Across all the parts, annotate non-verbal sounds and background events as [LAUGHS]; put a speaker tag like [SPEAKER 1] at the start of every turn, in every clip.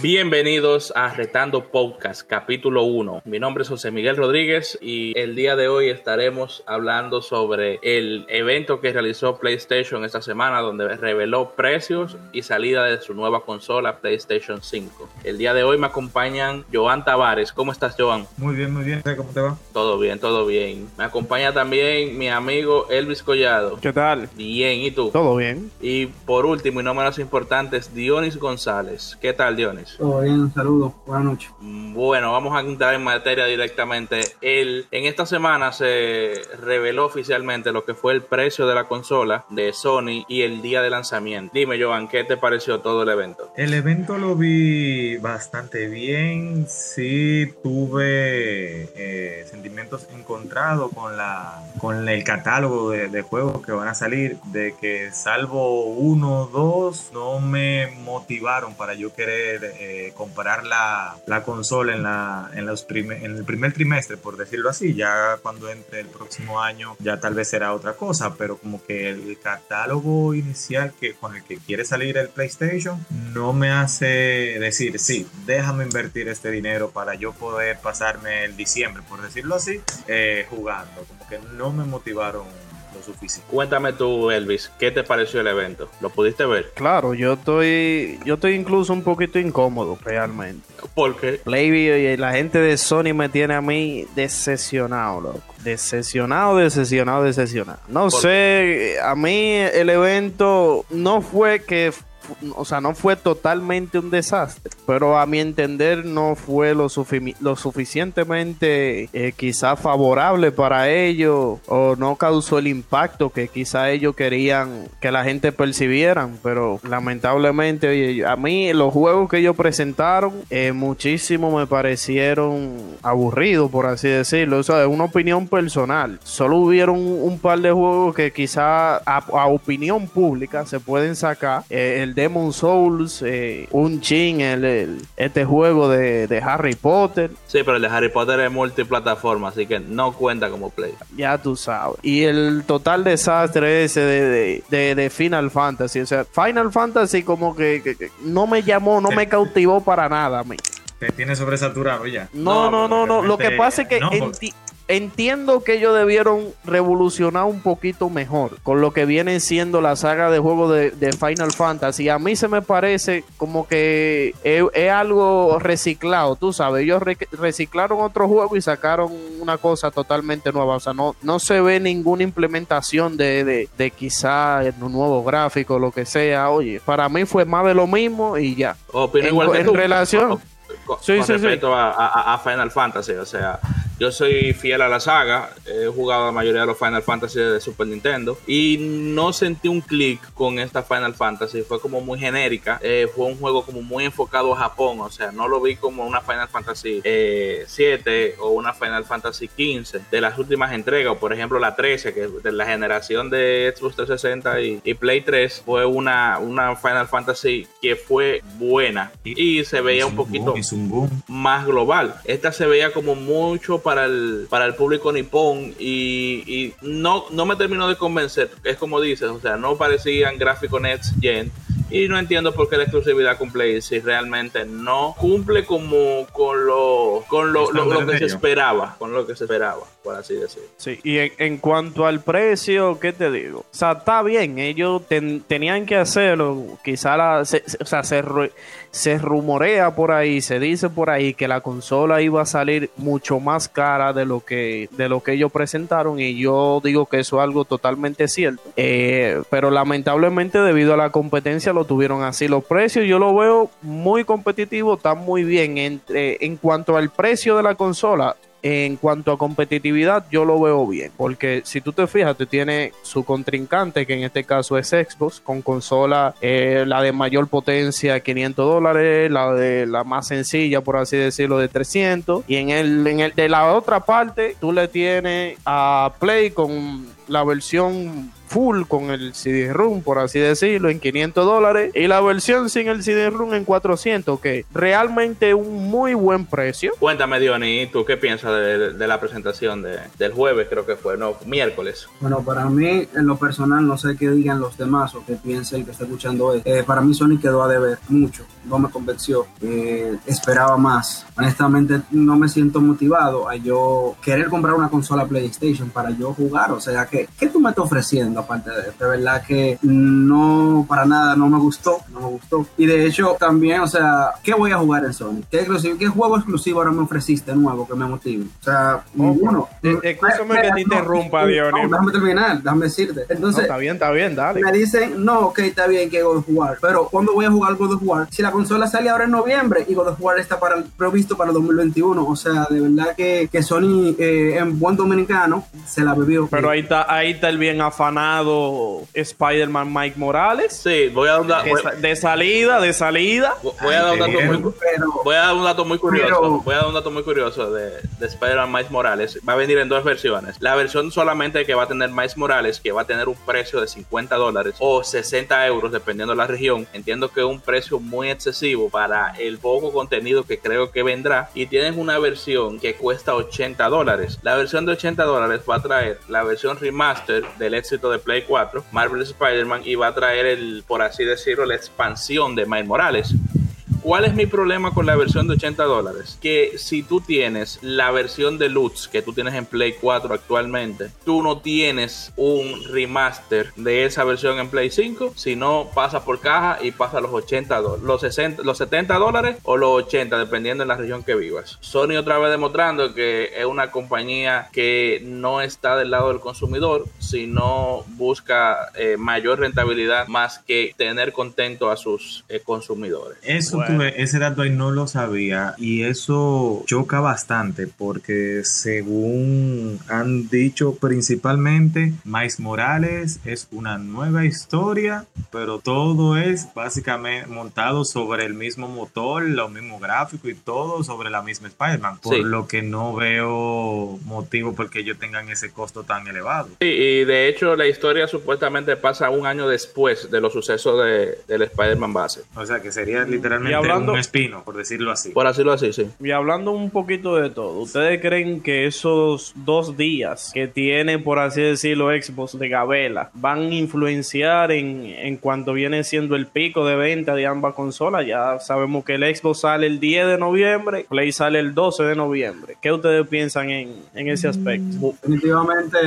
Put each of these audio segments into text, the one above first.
[SPEAKER 1] Bienvenidos a Retando Podcast, capítulo 1. Mi nombre es José Miguel Rodríguez y el día de hoy estaremos hablando sobre el evento que realizó PlayStation esta semana, donde reveló precios y salida de su nueva consola PlayStation 5. El día de hoy me acompañan Joan Tavares. ¿Cómo estás, Joan?
[SPEAKER 2] Muy bien, muy bien. ¿Cómo te va?
[SPEAKER 1] Todo bien, todo bien. Me acompaña también mi amigo Elvis Collado.
[SPEAKER 3] ¿Qué tal?
[SPEAKER 1] Bien, ¿y tú?
[SPEAKER 3] Todo bien.
[SPEAKER 1] Y por último y no menos importante, es Dionis González. ¿Qué tal, Dionis?
[SPEAKER 4] Todo bien, saludos, buenas noches.
[SPEAKER 1] Bueno, vamos a entrar en materia directamente. El, en esta semana se reveló oficialmente lo que fue el precio de la consola de Sony y el día de lanzamiento. Dime, Joan, ¿qué te pareció todo el evento?
[SPEAKER 2] El evento lo vi bastante bien. Sí, tuve eh, sentimientos encontrados con la con el catálogo de, de juegos que van a salir. De que salvo uno o dos, no me motivaron para yo querer eh, comprar la, la, consola en, la, en, los en el primer trimestre, por decirlo así. Ya cuando entre el próximo año, ya tal vez será otra cosa, pero como que el catálogo inicial que, con el que quiere salir el PlayStation no me hace decir, sí, déjame invertir este dinero para yo poder pasarme el diciembre, por decirlo así, eh, jugando. Como que no me motivaron suficiente.
[SPEAKER 1] Cuéntame tú, Elvis, ¿qué te pareció el evento? ¿Lo pudiste ver?
[SPEAKER 3] Claro, yo estoy, yo estoy incluso un poquito incómodo, realmente.
[SPEAKER 1] ¿Por qué?
[SPEAKER 3] y la gente de Sony me tiene a mí decepcionado, loco. Decepcionado, decepcionado, decepcionado. No sé, a mí el evento no fue que o sea, no fue totalmente un desastre, pero a mi entender no fue lo, lo suficientemente eh, favorable para ellos o no causó el impacto que quizá ellos querían que la gente percibieran, pero lamentablemente a mí los juegos que ellos presentaron eh, muchísimo me parecieron aburridos, por así decirlo, o sea, es una opinión personal. Solo hubieron un par de juegos que quizá a, opinión pública se pueden sacar. Eh, el Demon Souls, eh, un chin, el, este juego de, Harry Potter.
[SPEAKER 1] Sí, pero el de Harry Potter es multiplataforma, así que no cuenta como play.
[SPEAKER 3] Ya tú sabes. Y el total desastre ese de, de, Final Fantasy. O sea, Final Fantasy como que, no me llamó, no me cautivó para nada a mí.
[SPEAKER 2] Te tiene sobresaturado ya.
[SPEAKER 3] No, no, no, no. Lo que pasa es que entiendo que ellos debieron revolucionar un poquito mejor con lo que viene siendo la saga de juegos de, Final Fantasy. A mí se me parece como que es, algo reciclado, tú sabes. Ellos reciclaron otro juego y sacaron una cosa totalmente nueva. O sea, no, no se ve ninguna implementación de, de, de quizá un nuevo gráfico, lo que sea. Oye, para mí fue más de lo mismo y ya.
[SPEAKER 1] en, relación. Con, respecto a Final Fantasy, o sea, yo soy fiel a la saga, he jugado la mayoría de los Final Fantasy de Super Nintendo y no sentí un clic con esta Final Fantasy, fue como muy genérica, eh, fue un juego como muy enfocado a Japón, o sea, no lo vi como una Final Fantasy 7 eh, o una Final Fantasy 15 de las últimas entregas, o por ejemplo la 13, que de la generación de Xbox 360 y, Play 3 fue una, una Final Fantasy que fue buena y, se veía un poquito más global. Esta se veía como mucho para el, para el público nipón y, no, no me terminó de convencer. Es como dices, o sea, no parecían gráficos Next Gen y no entiendo por qué la exclusividad cumple si realmente no cumple como con lo con lo, que se esperaba con lo que se esperaba así decirlo
[SPEAKER 3] sí y en, cuanto al precio qué te digo o sea está bien ellos tenían que hacerlo quizá la, se, o sea se, rumorea por ahí se dice por ahí que la consola iba a salir mucho más cara de lo que de lo que ellos presentaron y yo digo que eso es algo totalmente cierto eh, pero lamentablemente debido a la competencia lo tuvieron así. Los precios yo lo veo muy competitivo, están muy bien. En cuanto al precio de la consola, en cuanto a competitividad, yo lo veo bien, porque si tú te fijas, te tiene su contrincante, que en este caso es Xbox, con consola, eh, la de mayor potencia, 500 dólares, la de la más sencilla, por así decirlo, de 300, y en el, en el de la otra parte, tú le tienes a Play con la versión full con el CD-ROOM, por así decirlo, en 500 dólares y la versión sin el CD-ROOM en 400, que realmente un muy buen precio.
[SPEAKER 1] Cuéntame, Diony, ¿tú qué piensas de, la presentación de, del jueves, creo que fue, no, miércoles?
[SPEAKER 4] Bueno, para mí, en lo personal, no sé qué digan los demás o qué piense el que está escuchando hoy. Eh, para mí, Sony quedó a deber mucho, no me convenció, eh, esperaba más. Honestamente, no me siento motivado a yo querer comprar una consola PlayStation para yo jugar, o sea, ¿qué, qué tú me estás ofreciendo? aparte de, de verdad que no, para nada, no me gustó, no me gustó. Y de hecho, también, o sea, ¿qué voy a jugar en Sony? ¿Qué, ¿Qué juego exclusivo ahora me ofreciste nuevo que me motive? O sea, ninguno.
[SPEAKER 3] Eh, escúchame que te interrumpa, Dionio.
[SPEAKER 4] déjame terminar, déjame decirte. Entonces,
[SPEAKER 3] está bien, está bien, dale.
[SPEAKER 4] Me dicen, no, ok, está bien que God of War, pero ¿cuándo voy a jugar God of War? Si la consola sale ahora en noviembre y God of War está para, previsto para el 2021, o sea, de verdad que, que Sony eh, en buen dominicano se la bebió.
[SPEAKER 3] Pero ahí está, ahí está el bien afanado Spider-Man Mike Morales.
[SPEAKER 1] Sí, voy a dar un dato.
[SPEAKER 3] De salida, de salida.
[SPEAKER 1] Voy a dar un dato muy, voy a dar un dato muy curioso. Voy a dar un dato muy curioso de, de Spider-Man Mike Morales. Va a venir en dos versiones. La versión solamente que va a tener Mike Morales, que va a tener un precio de 50 dólares o 60 euros, dependiendo de la región. Entiendo que es un precio muy excesivo para el poco contenido que creo que vendrá. Y tienen una versión que cuesta 80 dólares. La versión de 80 dólares va a traer la versión remaster del éxito de Play 4, Marvel Spider-Man, y va a traer el, por así decirlo, la expansión de Miles Morales. ¿Cuál es mi problema con la versión de 80 dólares? Que si tú tienes la versión de Lutz que tú tienes en Play 4 actualmente, tú no tienes un remaster de esa versión en Play 5, sino pasa por caja y pasa los 80 los 60, los 70 dólares o los 80, dependiendo de la región que vivas. Sony otra vez demostrando que es una compañía que no está del lado del consumidor, sino busca eh, mayor rentabilidad más que tener contento a sus eh, consumidores.
[SPEAKER 2] Eso ese dato ahí no lo sabía y eso choca bastante porque según han dicho principalmente, Mais Morales es una nueva historia, pero todo es básicamente montado sobre el mismo motor, lo mismo gráfico y todo sobre la misma Spider-Man, por lo que no veo motivo por que ellos tengan ese costo tan elevado.
[SPEAKER 1] Sí, y de hecho la historia supuestamente pasa un año después de los sucesos de, del Spider-Man base.
[SPEAKER 2] O sea que sería literalmente hablando, un espino, por decirlo así.
[SPEAKER 1] Por decirlo así, sí.
[SPEAKER 3] Y hablando un poquito de todo, ¿ustedes creen que esos dos días que tiene, por así decirlo, Xbox de Gabela van a influenciar en, en cuanto viene siendo el pico de venta de ambas consolas? Ya sabemos que el Xbox sale el 10 de noviembre, Play sale el 12 de noviembre. ¿Qué ustedes piensan en, en ese aspecto?
[SPEAKER 4] Definitivamente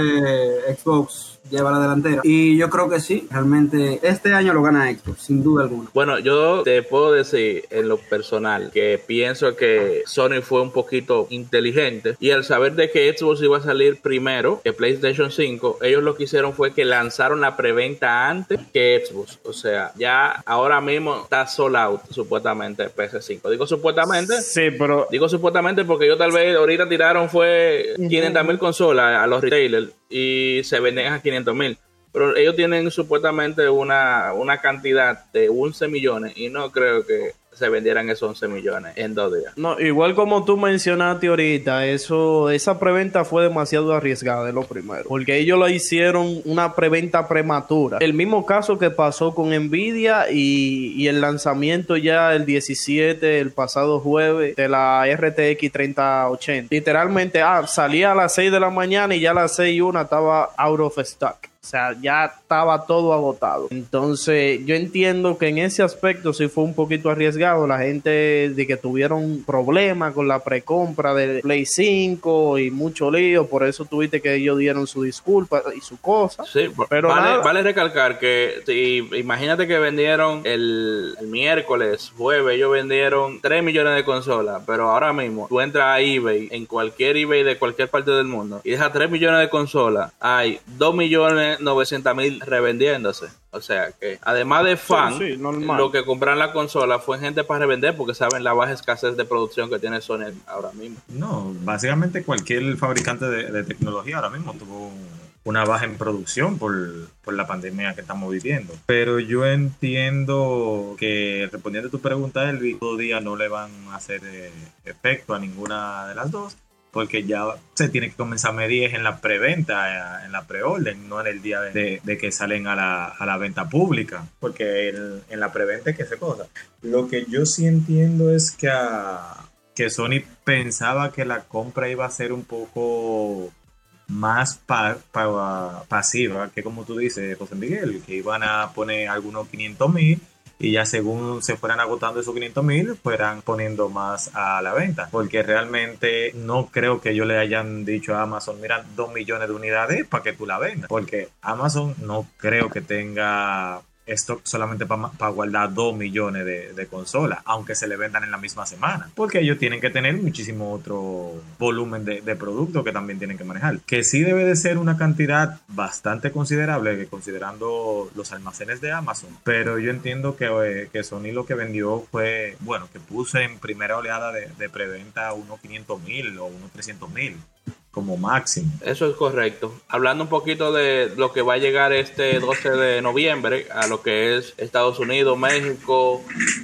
[SPEAKER 4] Xbox lleva la delantera. Y yo creo que sí, realmente este año lo gana Xbox, sin duda alguna.
[SPEAKER 1] Bueno, yo te puedo decir en lo personal que pienso que Sony fue un poquito inteligente y al saber de que Xbox iba a salir primero que PlayStation 5, ellos lo que hicieron fue que lanzaron la preventa antes que Xbox. O sea, ya ahora mismo está sold out supuestamente PS5. Digo supuestamente.
[SPEAKER 3] Sí, pero...
[SPEAKER 1] Digo supuestamente porque yo tal vez ahorita tiraron fue 500 mil consolas a los retailers y se venden a 500 mil. Pero ellos tienen supuestamente una, una cantidad de 11 millones y no creo que se vendieran esos 11 millones en dos días.
[SPEAKER 3] No, igual como tú mencionaste ahorita, eso, esa preventa fue demasiado arriesgada de lo primero, porque ellos lo hicieron una preventa prematura. El mismo caso que pasó con Nvidia y, el lanzamiento ya el 17, el pasado jueves, de la RTX 3080. Literalmente, ah, salía a las 6 de la mañana y ya a las 6 y una estaba out of stock. O sea, ya estaba todo agotado. Entonces, yo entiendo que en ese aspecto sí fue un poquito arriesgado. La gente de que tuvieron problemas con la precompra de Play 5 y mucho lío. Por eso tuviste que ellos dieron su disculpa y su cosa.
[SPEAKER 1] Sí, pero vale, vale recalcar que si, imagínate que vendieron el, miércoles, jueves, ellos vendieron 3 millones de consolas. Pero ahora mismo tú entras a eBay, en cualquier eBay de cualquier parte del mundo, y dejas 3 millones de consolas. Hay 2 millones 900 mil revendiéndose. O sea que, además de fan, lo que compran la consola fue gente para revender porque saben la baja escasez de producción que tiene Sony ahora mismo.
[SPEAKER 2] No, básicamente cualquier fabricante de, tecnología ahora mismo tuvo una baja en producción por, la pandemia que estamos viviendo. Pero yo entiendo que respondiendo a tu pregunta, el todo día no le van a hacer eh, efecto a ninguna de las dos porque ya se tiene que comenzar a medir en la preventa, en la preorden, no en el día de, que salen a la, a la, venta pública, porque en, la preventa es que se cosa. Lo que yo sí entiendo es que, que Sony pensaba que la compra iba a ser un poco más pasiva que como tú dices, José Miguel, que iban a poner algunos 500 mil y ya según se fueran agotando esos 500 mil, fueran poniendo más a la venta. Porque realmente no creo que ellos le hayan dicho a Amazon, mira, 2 millones de unidades para que tú la vendas. Porque Amazon no creo que tenga esto solamente para guardar 2 millones de, consolas, aunque se le vendan en la misma semana, porque ellos tienen que tener muchísimo otro volumen de, de producto que también tienen que manejar, que sí debe de ser una cantidad bastante considerable, considerando los almacenes de Amazon, pero yo entiendo que, eh, que Sony lo que vendió fue, bueno, que puse en primera oleada de, de preventa unos 500 mil o unos 300 mil como máximo.
[SPEAKER 1] Eso es correcto. Hablando un poquito de lo que va a llegar este 12 de noviembre a lo que es Estados Unidos, México,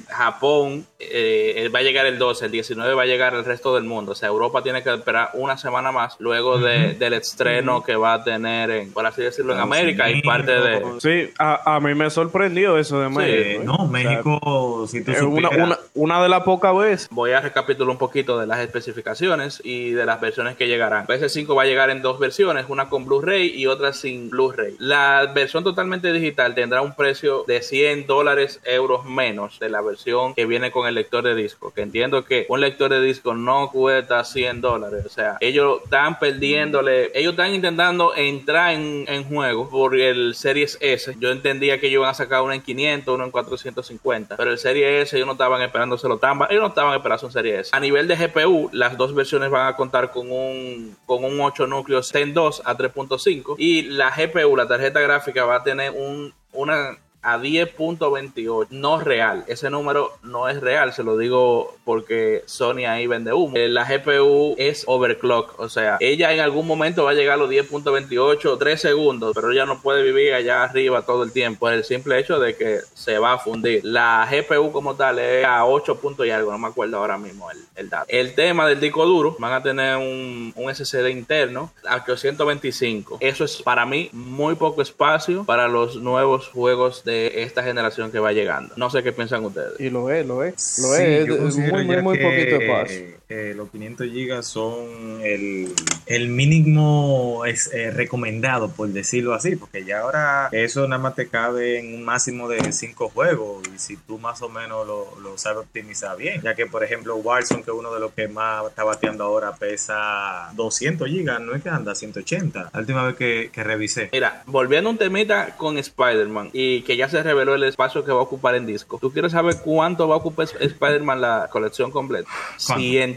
[SPEAKER 1] Japón, eh, va a llegar el 12, el 19 va a llegar el resto del mundo. O sea, Europa tiene que esperar una semana más luego del estreno que va a tener, en, por así decirlo, en América y parte de...
[SPEAKER 3] Sí, a, mí me sorprendió eso de México. ¿eh?
[SPEAKER 2] No, México, si tú
[SPEAKER 3] una, una, una, de las pocas veces.
[SPEAKER 1] Voy a recapitular un poquito de las especificaciones y de las versiones que llegarán. PS5 va a llegar en dos versiones, una con Blu-ray y otra sin Blu-ray. La versión totalmente digital tendrá un precio de 100 dólares, euros menos de la versión que viene con el lector de disco. Que entiendo que un lector de disco no cuesta 100 dólares. O sea, ellos están perdiéndole, ellos están intentando entrar en, en juego por el Series S. Yo entendía que ellos iban a sacar uno en 500, uno en 450, pero el Series S ellos no estaban esperándoselo tan ellos no estaban esperando un Series S. A nivel de GPU, las dos versiones van a contar con un con un 8 núcleos Zen 2 a 3.5 y la GPU, la tarjeta gráfica va a tener un, una a 10.28. No real. Ese número no es real. Se lo digo porque Sony ahí vende humo. Eh, la GPU es overclock. O sea, ella en algún momento va a llegar a los 10.28, 3 segundos. Pero ella no puede vivir allá arriba todo el tiempo. Por el simple hecho de que se va a fundir. La GPU como tal es a 8 puntos y algo. No me acuerdo ahora mismo el, el dato. El tema del disco duro. Van a tener un, un SSD interno a 825. Eso es para mí muy poco espacio para los nuevos juegos de esta generación que va llegando. No sé qué piensan ustedes.
[SPEAKER 3] Y lo es, lo es. Lo es, es muy, muy, muy poquito espacio.
[SPEAKER 2] Eh, los 500 gigas son el, el mínimo es, eh, recomendado, por decirlo así, porque ya ahora eso nada más te cabe en un máximo de 5 juegos y si tú más o menos lo, lo, sabes optimizar bien, ya que por ejemplo Warzone, que es uno de los que más está bateando ahora, pesa 200 gigas, no es que anda 180, la última vez que, que revisé.
[SPEAKER 1] Mira, volviendo un temita con Spider-Man y que ya se reveló el espacio que va a ocupar en disco. ¿Tú quieres saber cuánto va a ocupar Spider-Man la colección completa?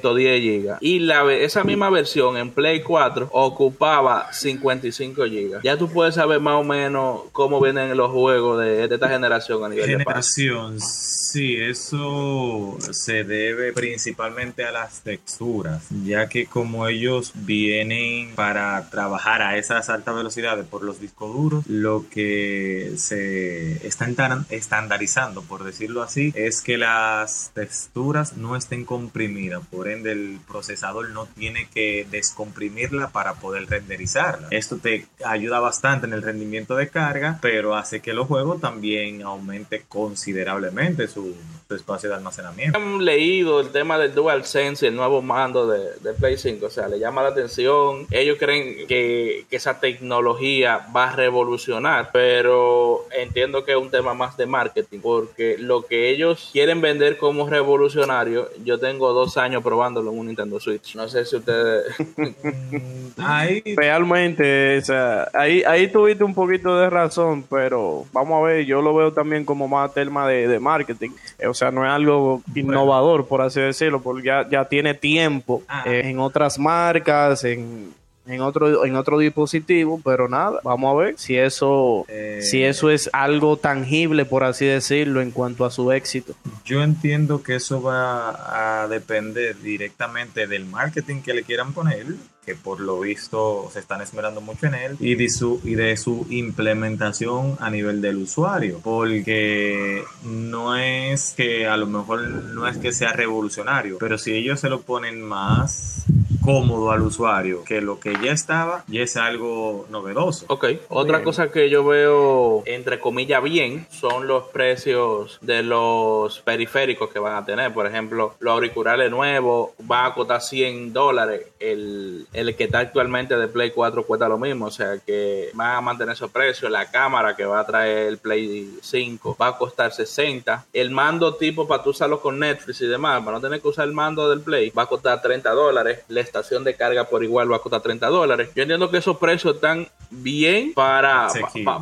[SPEAKER 1] 110 GB. Y la, esa misma versión en Play 4 ocupaba 55 GB. Ya tú puedes saber más o menos cómo vienen los juegos de, esta generación a nivel
[SPEAKER 2] generación, Sí, eso se debe principalmente a las texturas, ya que como ellos vienen para trabajar a esas altas velocidades por los discos duros, lo que se está estandarizando, por decirlo así, es que las texturas no estén comprimidas, ende el procesador no tiene que descomprimirla para poder renderizarla. Esto te ayuda bastante en el rendimiento de carga, pero hace que los juegos también aumente considerablemente su espacio de almacenamiento.
[SPEAKER 1] Han leído el tema del DualSense el nuevo mando de, de, Play 5, o sea, le llama la atención. Ellos creen que, que, esa tecnología va a revolucionar, pero entiendo que es un tema más de marketing, porque lo que ellos quieren vender como revolucionario, yo tengo dos años probándolo en un Nintendo Switch. No sé si ustedes... [LAUGHS]
[SPEAKER 3] ahí... Realmente, o sea, ahí, ahí tuviste un poquito de razón, pero vamos a ver, yo lo veo también como más tema de, de marketing. Eh, o sea, no es algo innovador, por así decirlo, porque ya, ya tiene tiempo ah. eh, en otras marcas, en, en otro en otro dispositivo, pero nada, vamos a ver si eso eh, si eso es algo tangible por así decirlo en cuanto a su éxito.
[SPEAKER 2] Yo entiendo que eso va a depender directamente del marketing que le quieran poner, que por lo visto se están esmerando mucho en él y de su y de su implementación a nivel del usuario, porque no es que a lo mejor no es que sea revolucionario, pero si ellos se lo ponen más cómodo al usuario, que lo que ya estaba ya es algo novedoso.
[SPEAKER 1] Ok, otra cosa que yo veo entre comillas bien son los precios de los periféricos que van a tener. Por ejemplo, los auriculares nuevos van a costar 100 dólares. El, el que está actualmente de Play 4 cuesta lo mismo, o sea que van a mantener esos precios. La cámara que va a traer el Play 5 va a costar 60. El mando tipo para tú usarlo con Netflix y demás, para no tener que usar el mando del Play, va a costar 30 dólares. La estación de carga por igual va a costar 30 dólares. Yo entiendo que esos precios están bien para,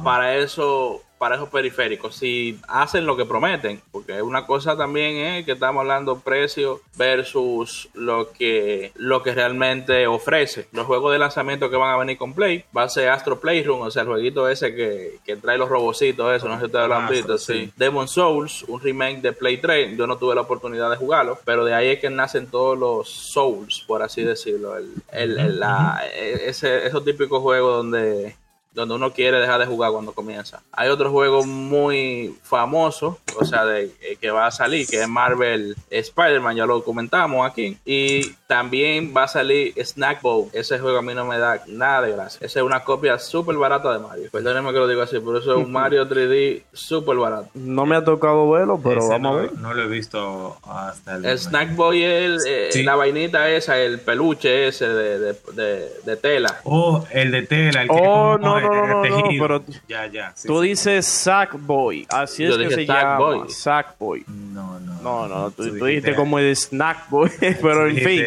[SPEAKER 1] para eso para esos periféricos, si hacen lo que prometen, porque una cosa también es que estamos hablando precio versus lo que, lo que realmente ofrece. Los juegos de lanzamiento que van a venir con Play va a ser Astro Playroom, o sea, el jueguito ese que, trae los robocitos, eso, no sé si ustedes lo han visto, sí. Demon Souls, un remake de Play 3, yo no tuve la oportunidad de jugarlo, pero de ahí es que nacen todos los Souls, por así decirlo, el, el, la, ese, esos típicos juegos donde donde uno quiere dejar de jugar cuando comienza. Hay otro juego muy famoso, o sea, de, eh, que va a salir, que es Marvel Spider-Man, ya lo comentamos aquí. Y también va a salir Snack Bowl. Ese juego a mí no me da nada de gracia. Esa es una copia súper barata de Mario. Perdónenme que lo digo así, pero eso es un Mario [LAUGHS] 3D súper barato.
[SPEAKER 3] No me ha tocado verlo, pero vamos a ver.
[SPEAKER 2] No lo he visto hasta
[SPEAKER 1] el. El Snack Boy es eh, la vainita esa, el peluche ese de, de, de, tela.
[SPEAKER 2] Oh, el de tela, el que
[SPEAKER 3] oh, no, no, no, no, pero ya, ya. tú dices Sackboy, así es que se llama. Sackboy.
[SPEAKER 2] No, no.
[SPEAKER 3] No, no, tú, dijiste como el Snack Boy, [LAUGHS] pero en fin.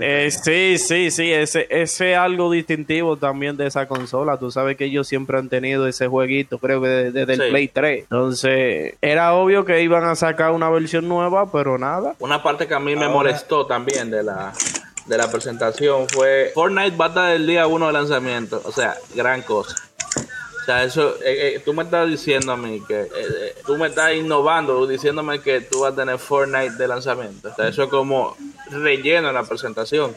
[SPEAKER 3] Eh, sí, sí, sí, ese, ese algo distintivo también de esa consola. Tú sabes que ellos siempre han tenido ese jueguito, creo que desde, el Play 3. Entonces, era obvio que iban a sacar una versión nueva, pero nada.
[SPEAKER 1] Una parte que a mí me molestó también de la de la presentación fue Fortnite bata del día 1 de lanzamiento. O sea, gran cosa. O sea, eso, eh, eh, tú me estás diciendo a mí que eh, tú me estás innovando, diciéndome que tú vas a tener Fortnite de lanzamiento. O sea, eso es como relleno en la presentación.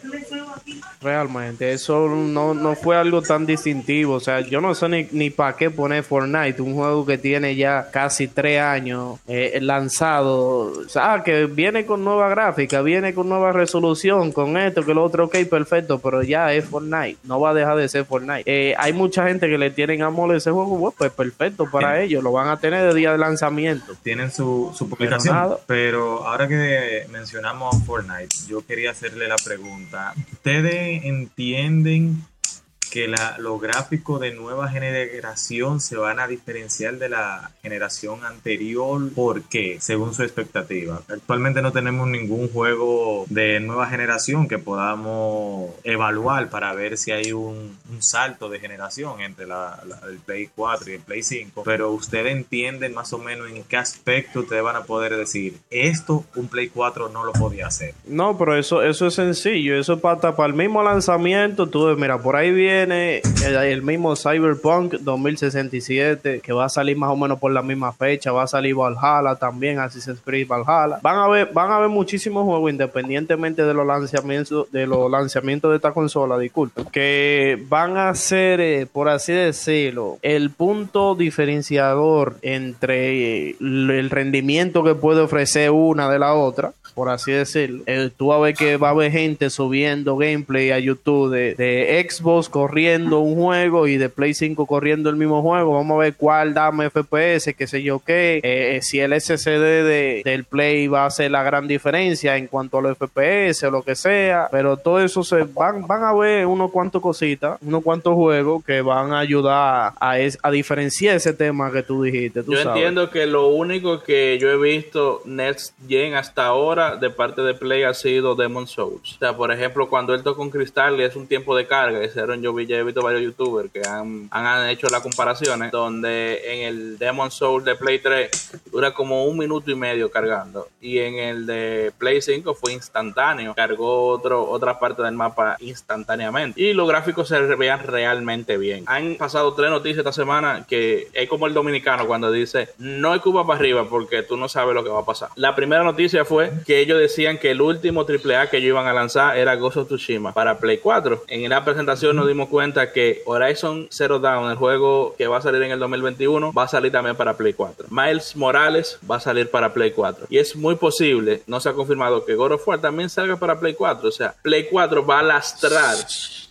[SPEAKER 3] Realmente, eso no, no fue algo tan distintivo. O sea, yo no sé ni, ni para qué poner Fortnite, un juego que tiene ya casi tres años eh, lanzado. O sea, que viene con nueva gráfica, viene con nueva resolución, con esto, que lo otro, ok, perfecto, pero ya es Fortnite, no va a dejar de ser Fortnite. Eh, hay mucha gente que le tienen amor ese juego, pues perfecto para ellos, lo van a tener de día de lanzamiento.
[SPEAKER 2] Tienen su, su publicación, pero ahora que mencionamos Fortnite, yo quería hacerle la pregunta. ¿Ustedes entienden que la, los gráficos de nueva generación se van a diferenciar de la generación anterior. ¿Por qué? Según su expectativa. Actualmente no tenemos ningún juego de nueva generación que podamos evaluar para ver si hay un, salto de generación entre la, el Play 4 y el Play 5. Pero ustedes entienden más o menos en qué aspecto ustedes van a poder decir esto un Play 4 no lo podía hacer.
[SPEAKER 3] No, pero eso, eso es sencillo. Eso para, para el mismo lanzamiento. Tú, mira, por ahí viene el, mismo Cyberpunk 2067, que va a salir más o menos por la misma fecha. Va a salir Valhalla también, se escribe Valhalla. Van a ver, van a ver muchísimos juegos, independientemente de los lanzamientos, de los lanzamientos de esta consola, disculpen, que van a ser, eh, por así decirlo, el punto diferenciador entre el rendimiento que puede ofrecer una de la otra por así decirlo. Eh, tú vas a ver que va a haber gente subiendo gameplay a YouTube de, de, Xbox corriendo un juego y de Play 5 corriendo el mismo juego. Vamos a ver cuál dame FPS, qué sé yo qué. Eh, si el SSD de, del Play va a ser la gran diferencia en cuanto a los FPS o lo que sea. Pero todo eso se van, van a ver unos cuantos cositas, unos cuantos juegos que van a ayudar a, a diferenciar ese tema que tú dijiste.
[SPEAKER 1] yo entiendo que lo único que yo he visto Next Gen hasta ahora de parte de Play ha sido Demon Souls. O sea, por ejemplo, cuando él toca un cristal y es un tiempo de carga, ese yo ya he visto varios youtubers que han, han hecho las comparaciones, donde en el Demon Souls de Play 3 dura como un minuto y medio cargando, y en el de Play 5 fue instantáneo, cargó otro, otra parte del mapa instantáneamente, y los gráficos se veían realmente bien. Han pasado tres noticias esta semana que es como el dominicano cuando dice, no hay Cuba para arriba porque tú no sabes lo que va a pasar. La primera noticia fue que ellos decían que el último AAA que ellos iban a lanzar era Ghost of Tsushima para Play 4. En la presentación nos dimos cuenta que Horizon Zero Dawn, el juego que va a salir en el 2021, va a salir también para Play 4. Miles Morales va a salir para Play 4. Y es muy posible, no se ha confirmado, que God of War también salga para Play 4. O sea, Play 4 va a lastrar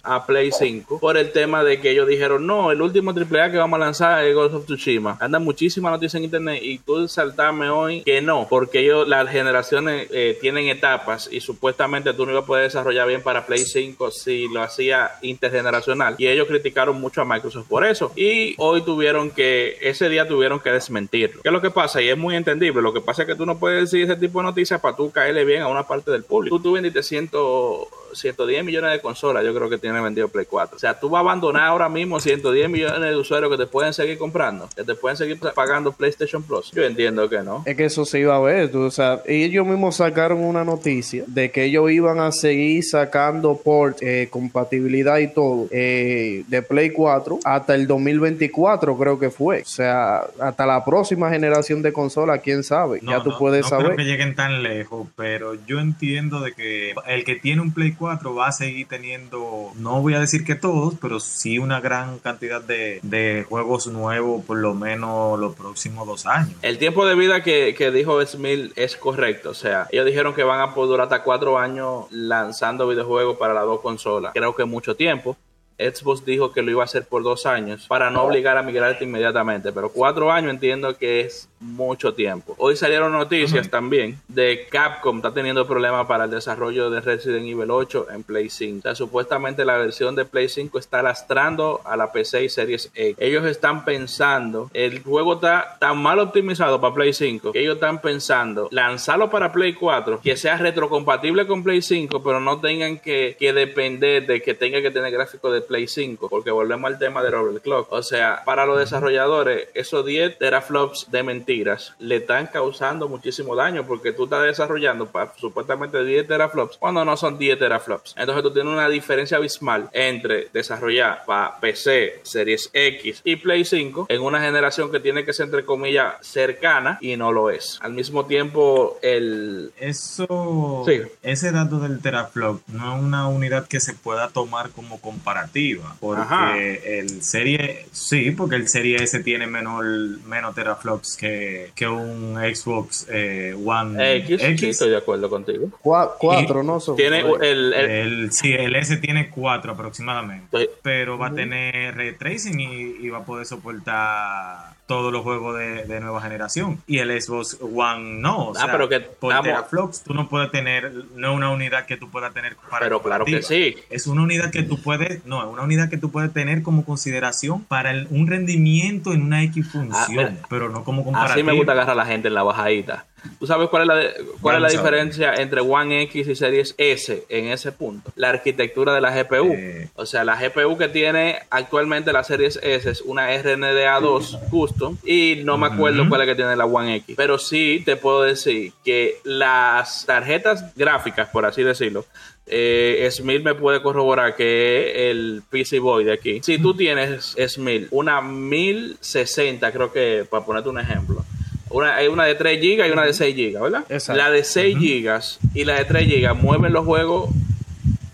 [SPEAKER 1] a Play 5 por el tema de que ellos dijeron, no, el último AAA que vamos a lanzar es Ghost of Tsushima. Andan muchísimas noticias en internet y tú saltarme hoy que no, porque ellos, las generaciones eh, tienen etapas y supuestamente tú no ibas a poder desarrollar bien para Play 5 si lo hacía intergeneracional. Y ellos criticaron mucho a Microsoft por eso. Y hoy tuvieron que, ese día tuvieron que desmentirlo. ¿Qué es lo que pasa? Y es muy entendible. Lo que pasa es que tú no puedes decir ese tipo de noticias para tú caerle bien a una parte del público. Tú, tú vendiste 110 millones de consolas, yo creo que tiene vendido Play 4. O sea, tú vas a abandonar ahora mismo 110 millones de usuarios que te pueden seguir comprando, que te pueden seguir pagando PlayStation Plus. Yo entiendo que no.
[SPEAKER 3] Es que eso se iba a ver, tú, o sea, ellos mismos sacaron una noticia de que ellos iban a seguir sacando port, eh, compatibilidad y todo eh, de Play 4 hasta el 2024, creo que fue. O sea, hasta la próxima generación de consolas, quién sabe. ya tú puedes
[SPEAKER 2] no
[SPEAKER 3] saber.
[SPEAKER 2] Creo que lleguen tan lejos, pero yo entiendo de que el que tiene un Play 4 va a seguir teniendo, no voy a decir que todos, pero sí una gran cantidad de, de juegos nuevos por lo menos los próximos dos años.
[SPEAKER 1] El tiempo de vida que, que dijo Smith es correcto. O sea, ellos dijeron que van a poder durar hasta cuatro años lanzando videojuegos para las dos consolas. Creo que mucho tiempo. Xbox dijo que lo iba a hacer por dos años para no obligar a migrarte inmediatamente, pero cuatro años entiendo que es mucho tiempo. Hoy salieron noticias también de Capcom está teniendo problemas para el desarrollo de Resident Evil 8 en Play 5. O sea, supuestamente la versión de Play 5 está lastrando a la PC y Series X. Ellos están pensando, el juego está tan mal optimizado para Play 5 que ellos están pensando lanzarlo para Play 4, que sea retrocompatible con Play 5, pero no tengan que, que depender de que tenga que tener gráfico de Play 5, porque volvemos al tema del overclock. O sea, para los desarrolladores, esos 10 teraflops de mentiras le están causando muchísimo daño, porque tú estás desarrollando para supuestamente 10 teraflops cuando no son 10 teraflops. Entonces tú tienes una diferencia abismal entre desarrollar para PC, Series X y Play 5 en una generación que tiene que ser entre comillas cercana y no lo es. Al mismo tiempo, el...
[SPEAKER 2] Eso...
[SPEAKER 1] Sí.
[SPEAKER 2] Ese dato del teraflop no es una unidad que se pueda tomar como comparativa, porque
[SPEAKER 1] Ajá.
[SPEAKER 2] el serie... Sí, porque el serie S tiene menos, menos teraflops que, que un Xbox eh, One
[SPEAKER 1] X, sí, estoy de acuerdo contigo.
[SPEAKER 3] Cua- cuatro, ¿no? Son-
[SPEAKER 1] Tiene el, el-
[SPEAKER 2] El, sí, el S tiene 4 aproximadamente. Pero va a tener ray tracing y, y va a poder soportar todos los juegos de, de nueva generación. Y el Xbox One no. O
[SPEAKER 1] Ah,
[SPEAKER 2] sea,
[SPEAKER 1] pero que
[SPEAKER 2] por
[SPEAKER 1] vamos-
[SPEAKER 2] teraflops tú no puedes tener, no es una unidad que tú puedas tener para
[SPEAKER 1] pero claro que sí.
[SPEAKER 2] Es una unidad que tú puedes, no, es una unidad que tú puedes tener como consideración para el- un rendimiento en una X función,
[SPEAKER 1] Ah,
[SPEAKER 2] pero no como comparativa.
[SPEAKER 1] Así me gusta agarrar a la gente en la bajadita. ¿Tú sabes cuál es la, cuál es la diferencia entre One X y Series S en ese punto? La arquitectura de la GPU.
[SPEAKER 2] Eh.
[SPEAKER 1] O sea, la GPU que tiene actualmente la Series S es una RNDA2 custom y no me acuerdo cuál es que tiene la One X. Pero sí te puedo decir que las tarjetas gráficas, por así decirlo, eh, Smith me puede corroborar que el PC Boy de aquí. Si tú tienes Smith, una 1060, creo que, para ponerte un ejemplo. Una, hay una de 3 GB y una de 6 GB, ¿verdad?
[SPEAKER 3] Exacto.
[SPEAKER 1] La de 6 GB y la de 3 GB mueven los juegos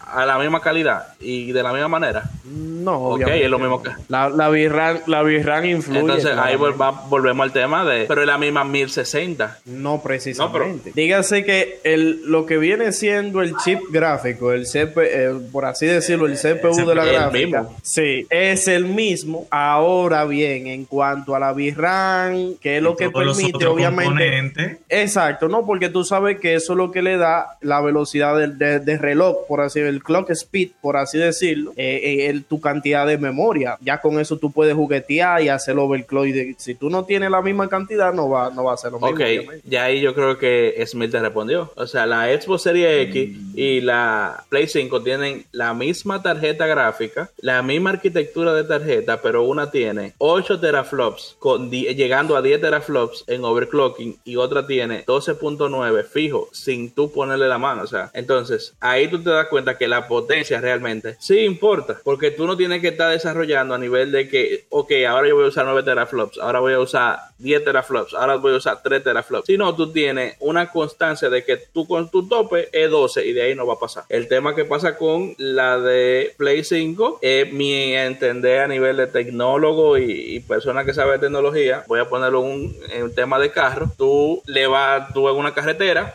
[SPEAKER 1] a la misma calidad y de la misma manera.
[SPEAKER 3] No,
[SPEAKER 1] Ok,
[SPEAKER 3] obviamente
[SPEAKER 1] es lo mismo que-
[SPEAKER 3] La, la VRAM, la VRAM influye.
[SPEAKER 1] Entonces ahí
[SPEAKER 3] claramente.
[SPEAKER 1] vol- va- volvemos al tema de... Pero es la misma 1060.
[SPEAKER 3] No precisamente.
[SPEAKER 1] No,
[SPEAKER 3] Dígase que el, lo que viene siendo el chip gráfico, el CP, eh, por así decirlo, el CPU de la
[SPEAKER 1] el
[SPEAKER 3] gráfica,
[SPEAKER 1] mismo.
[SPEAKER 3] sí, es el mismo. Ahora bien, en cuanto a la VRAM, que es lo que permite, obviamente.
[SPEAKER 2] componentes,
[SPEAKER 3] Exacto, no, porque tú sabes que eso es lo que le da la velocidad del de, de reloj, por así el clock speed, por así decirlo, eh, eh, tu cantidad de memoria. Ya con eso tú puedes juguetear y hacer overclock. Y de- si tú no tienes la misma cantidad, no va, no va a ser lo mismo.
[SPEAKER 1] Ok,
[SPEAKER 3] obviamente.
[SPEAKER 1] ya ahí yo creo que Smith te respondió. O sea, la Xbox Series X y la Play 5 tienen la misma tarjeta gráfica, la misma arquitectura de tarjeta, pero una tiene 8 teraflops, con llegando a 10 teraflops en overclocking y otra tiene 12.9 fijo, sin tú ponerle la mano. O sea, entonces ahí tú te das cuenta que la potencia realmente sí importa, porque tú no tienes que estar desarrollando a nivel de que, ok, ahora yo voy a usar 9 teraflops, ahora voy a usar 10 teraflops, ahora voy a usar 3 teraflops. Si no, tú tienes una constancia de que tú con tu tope es 12 y de ahí no va a pasar. El tema que pasa con la de Play 5 es mi entender a nivel de tecnólogo y, persona que sabe tecnología. Voy a ponerlo en un tema de carro. Tú le vas, tú en una carretera,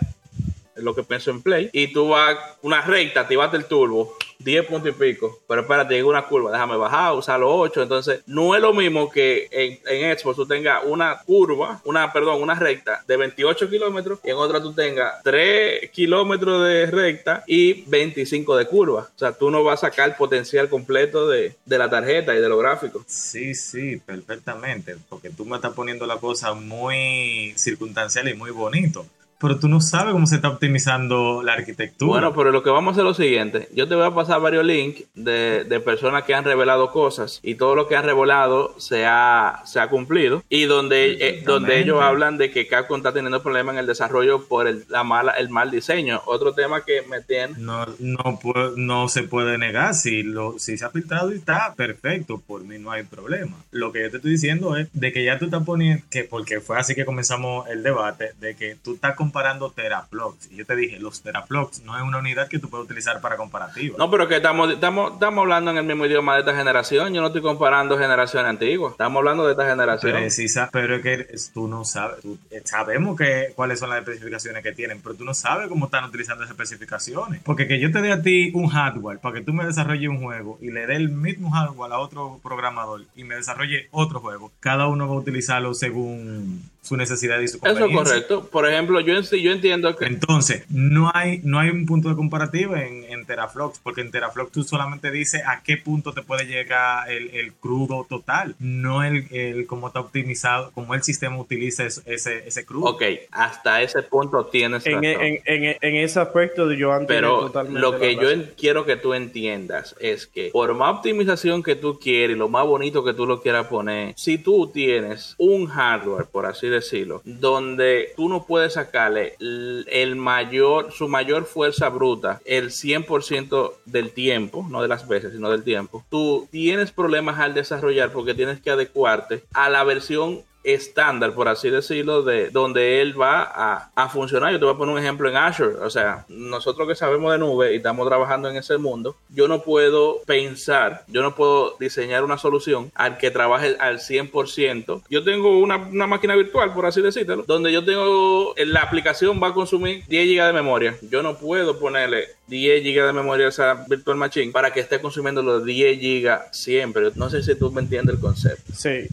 [SPEAKER 1] lo que pienso en Play, y tú vas una recta, activaste el turbo 10 puntos y pico. Pero espérate, llega una curva, déjame bajar, usar los 8. Entonces, no es lo mismo que en, en Xbox tú tengas una curva, una, perdón, una recta de 28 kilómetros y en otra tú tengas 3 kilómetros de recta y 25 de curva. O sea, tú no vas a sacar el potencial completo de, de la tarjeta y de los gráficos.
[SPEAKER 2] Sí, sí, perfectamente. Porque tú me estás poniendo la cosa muy circunstancial y muy bonito pero tú no sabes cómo se está optimizando la arquitectura.
[SPEAKER 1] Bueno, pero lo que vamos a hacer es lo siguiente. Yo te voy a pasar varios links de, de personas que han revelado cosas y todo lo que han revelado se ha, se ha cumplido. Y donde, eh, donde ellos hablan de que Capcom está teniendo problemas en el desarrollo por el, la mala, el mal diseño. Otro tema que me tiene...
[SPEAKER 2] No, no, no se puede negar. Si, lo, si se ha filtrado y está perfecto, por mí no hay problema. Lo que yo te estoy diciendo es de que ya tú estás poniendo, que porque fue así que comenzamos el debate, de que tú estás comparando teraflops. Y yo te dije, los teraflops no es una unidad que tú puedes utilizar para comparativa.
[SPEAKER 1] No, pero que estamos, estamos, estamos hablando en el mismo idioma de esta generación. Yo no estoy comparando generaciones antiguas. Estamos hablando de esta generación.
[SPEAKER 2] Precisa, pero es que tú no sabes. Eh, sabemos que, cuáles son las especificaciones que tienen, pero tú no sabes cómo están utilizando esas especificaciones. Porque que yo te dé a ti un hardware para que tú me desarrolles un juego y le dé el mismo hardware a otro programador y me desarrolle otro juego, cada uno va a utilizarlo según su necesidad y su
[SPEAKER 1] conveniencia. Eso es correcto. Por ejemplo, yo, yo entiendo que...
[SPEAKER 2] Entonces, no hay, no hay un punto de comparativa en, en Teraflops, porque en Teraflops tú solamente dices a qué punto te puede llegar el, el crudo total, no el, el, cómo está optimizado, cómo el sistema utiliza ese, ese crudo.
[SPEAKER 1] Ok, hasta ese punto tienes
[SPEAKER 3] en, en, en, en, ese aspecto yo antes
[SPEAKER 1] Pero lo que yo quiero que tú entiendas es que por más optimización que tú quieres, lo más bonito que tú lo quieras poner, si tú tienes un hardware, por así decirlo, decirlo, donde tú no puedes sacarle el mayor, su mayor fuerza bruta el 100% del tiempo, no de las veces, sino del tiempo, tú tienes problemas al desarrollar porque tienes que adecuarte a la versión estándar, por así decirlo, de donde él va a, a, funcionar. Yo te voy a poner un ejemplo en Azure. O sea, nosotros que sabemos de nube y estamos trabajando en ese mundo, yo no puedo pensar, yo no puedo diseñar una solución al que trabaje al 100%. Yo tengo una, una máquina virtual, por así decirlo, donde yo tengo, la aplicación va a consumir 10 GB de memoria. Yo no puedo ponerle 10 GB de memoria a esa virtual machine para que esté consumiendo los 10 GB siempre. No sé si tú me entiendes el concepto.
[SPEAKER 3] Sí.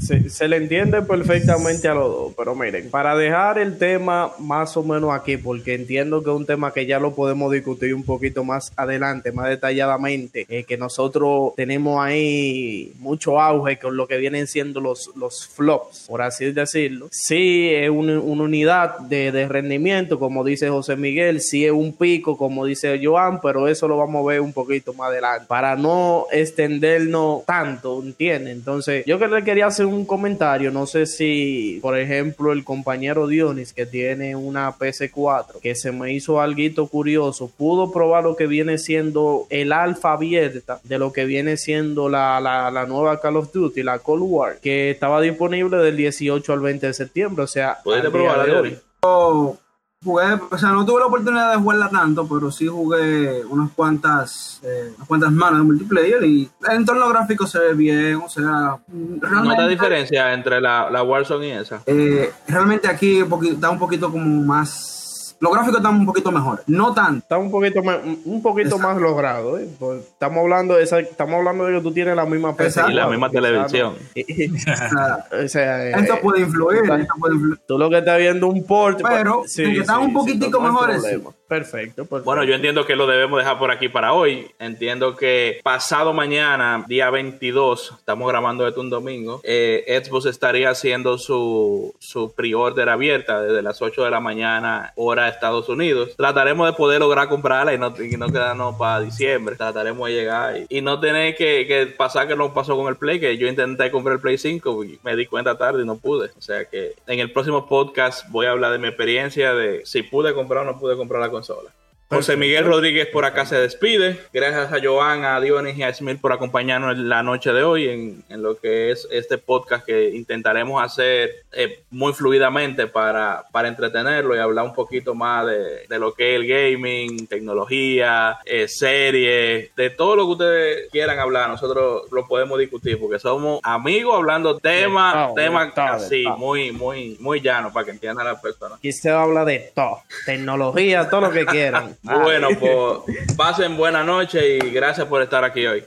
[SPEAKER 3] Se, le entiende perfectamente a los dos, pero miren, para dejar el tema más o menos aquí, porque entiendo que es un tema que ya lo podemos discutir un poquito más adelante, más detalladamente, eh, que nosotros tenemos ahí mucho auge con lo que vienen siendo los, los flops, por así decirlo. Sí es una, unidad de, de, rendimiento, como dice José Miguel, sí es un pico, como dice Joan, pero eso lo vamos a ver un poquito más adelante, para no extendernos tanto, ¿entienden? Entonces, yo que le quería hacer un comentario, no sé si, por ejemplo, el compañero Dionis que tiene una PC4, que se me hizo algo curioso, pudo probar lo que viene siendo el alfa abierta de lo que viene siendo la, la, nueva Call of Duty, la Cold War, que estaba disponible del 18 al 20 de septiembre, o sea,
[SPEAKER 1] puedes probarla de hoy.
[SPEAKER 4] Oh, jugué, o sea, no tuve la oportunidad de jugarla tanto, pero sí jugué unas cuantas, eh, unas cuantas manos de multiplayer y el entorno gráfico se ve bien, o sea,
[SPEAKER 1] realmente... ¿No diferencia entre la, la Warzone y esa?
[SPEAKER 4] Eh, realmente aquí está un poquito como más los gráficos están un poquito mejores, no tanto.
[SPEAKER 3] Está un poquito más, un poquito más logrado. ¿eh? Pues, estamos hablando de esa, estamos hablando de que tú tienes la misma
[SPEAKER 1] PC y la misma televisión. [LAUGHS]
[SPEAKER 4] o sea, esto, puede influir, esto puede influir.
[SPEAKER 3] Tú lo que estás viendo un port,
[SPEAKER 4] pero sí, están un poquitico mejores.
[SPEAKER 3] Perfecto,
[SPEAKER 1] Bueno, yo entiendo que lo debemos dejar por aquí para hoy. Entiendo que pasado mañana, día 22, estamos grabando esto un domingo, eh, Xbox estaría haciendo su, su pre-order abierta desde las 8 de la mañana, hora de Estados Unidos. Trataremos de poder lograr comprarla y no, y no quedarnos para diciembre. Trataremos de llegar y, no tener que, que, pasar que nos pasó con el Play, que yo intenté comprar el Play 5 y me di cuenta tarde y no pude. O sea que en el próximo podcast voy a hablar de mi experiencia de si pude comprar o no pude comprar la consola. José Miguel Rodríguez por acá se despide. Gracias a Joan, a Dionis y a Smith por acompañarnos la noche de hoy en, lo que es este podcast que intentaremos hacer eh, muy fluidamente para, para entretenerlo y hablar un poquito más de, lo que es el gaming, tecnología, eh, series, de todo lo que ustedes quieran hablar. Nosotros lo podemos discutir porque somos amigos hablando temas, temas así, muy, muy, muy llanos para que entiendan las personas.
[SPEAKER 3] Aquí se habla de todo, tecnología, todo lo que quieran.
[SPEAKER 1] Bueno, pues pasen buena noche y gracias por estar aquí hoy.